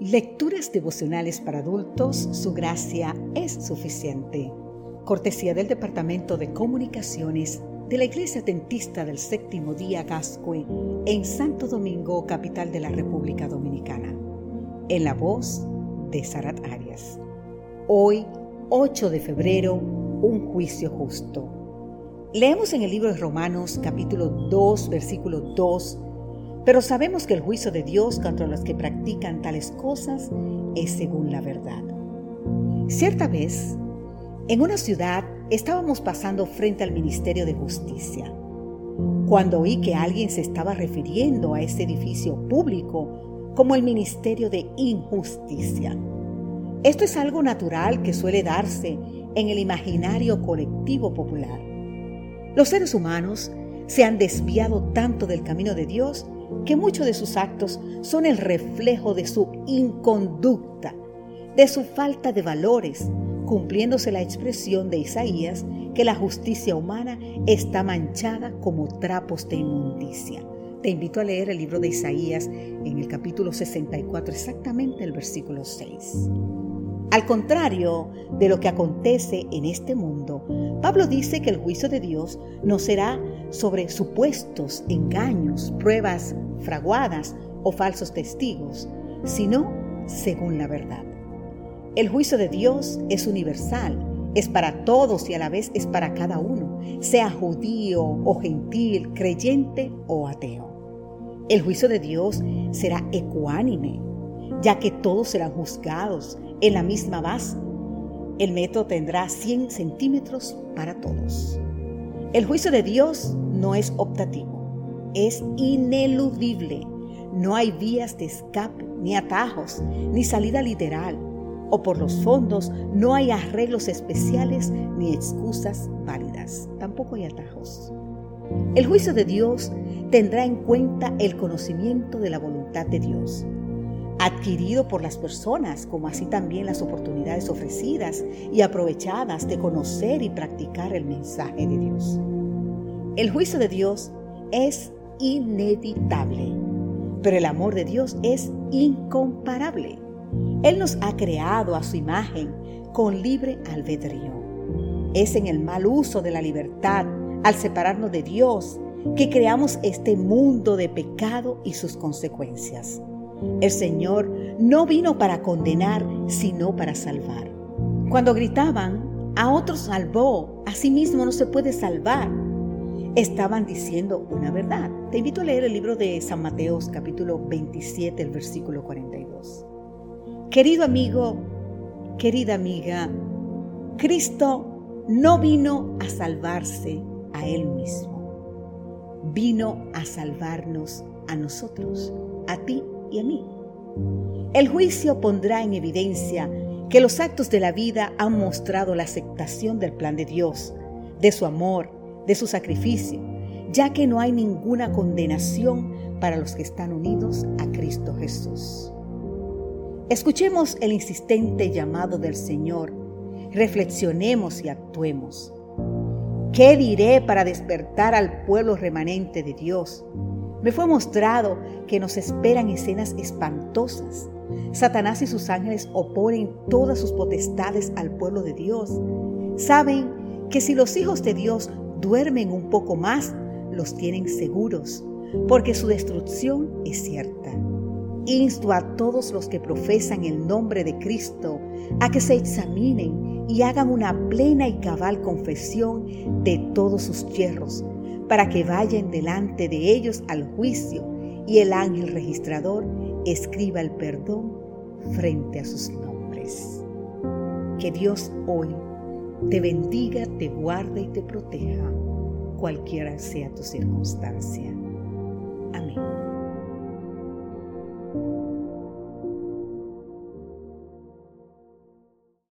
Lecturas devocionales para adultos, su gracia es suficiente. Cortesía del Departamento de Comunicaciones de la Iglesia Dentista del Séptimo Día Gascue en Santo Domingo, capital de la República Dominicana. En la voz de Sarat Arias. Hoy, 8 de febrero, un juicio justo. Leemos en el libro de Romanos capítulo 2, versículo 2 pero sabemos que el juicio de Dios contra los que practican tales cosas es según la verdad. Cierta vez, en una ciudad estábamos pasando frente al Ministerio de Justicia, cuando oí que alguien se estaba refiriendo a ese edificio público como el Ministerio de Injusticia. Esto es algo natural que suele darse en el imaginario colectivo popular. Los seres humanos se han desviado tanto del camino de Dios que muchos de sus actos son el reflejo de su inconducta, de su falta de valores, cumpliéndose la expresión de Isaías que la justicia humana está manchada como trapos de inmundicia. Te invito a leer el libro de Isaías en el capítulo 64, exactamente el versículo 6. Al contrario de lo que acontece en este mundo, Pablo dice que el juicio de Dios no será sobre supuestos engaños, pruebas fraguadas o falsos testigos, sino según la verdad. El juicio de Dios es universal, es para todos y a la vez es para cada uno, sea judío o gentil, creyente o ateo. El juicio de Dios será ecuánime, ya que todos serán juzgados en la misma base. El metro tendrá 100 centímetros para todos. El juicio de Dios no es optativo, es ineludible. No hay vías de escape, ni atajos, ni salida literal. O por los fondos no hay arreglos especiales ni excusas válidas. Tampoco hay atajos. El juicio de Dios tendrá en cuenta el conocimiento de la voluntad de Dios adquirido por las personas, como así también las oportunidades ofrecidas y aprovechadas de conocer y practicar el mensaje de Dios. El juicio de Dios es inevitable, pero el amor de Dios es incomparable. Él nos ha creado a su imagen con libre albedrío. Es en el mal uso de la libertad, al separarnos de Dios, que creamos este mundo de pecado y sus consecuencias. El Señor no vino para condenar, sino para salvar. Cuando gritaban, a otros salvó, a sí mismo no se puede salvar. Estaban diciendo una verdad. Te invito a leer el libro de San Mateo capítulo 27, el versículo 42. Querido amigo, querida amiga, Cristo no vino a salvarse a Él mismo. Vino a salvarnos a nosotros, a ti y a mí. El juicio pondrá en evidencia que los actos de la vida han mostrado la aceptación del plan de Dios, de su amor, de su sacrificio, ya que no hay ninguna condenación para los que están unidos a Cristo Jesús. Escuchemos el insistente llamado del Señor, reflexionemos y actuemos. ¿Qué diré para despertar al pueblo remanente de Dios? Me fue mostrado que nos esperan escenas espantosas. Satanás y sus ángeles oponen todas sus potestades al pueblo de Dios. Saben que si los hijos de Dios duermen un poco más, los tienen seguros, porque su destrucción es cierta. Insto a todos los que profesan el nombre de Cristo a que se examinen y hagan una plena y cabal confesión de todos sus hierros para que vayan delante de ellos al juicio y el ángel registrador escriba el perdón frente a sus nombres. Que Dios hoy te bendiga, te guarde y te proteja, cualquiera sea tu circunstancia. Amén.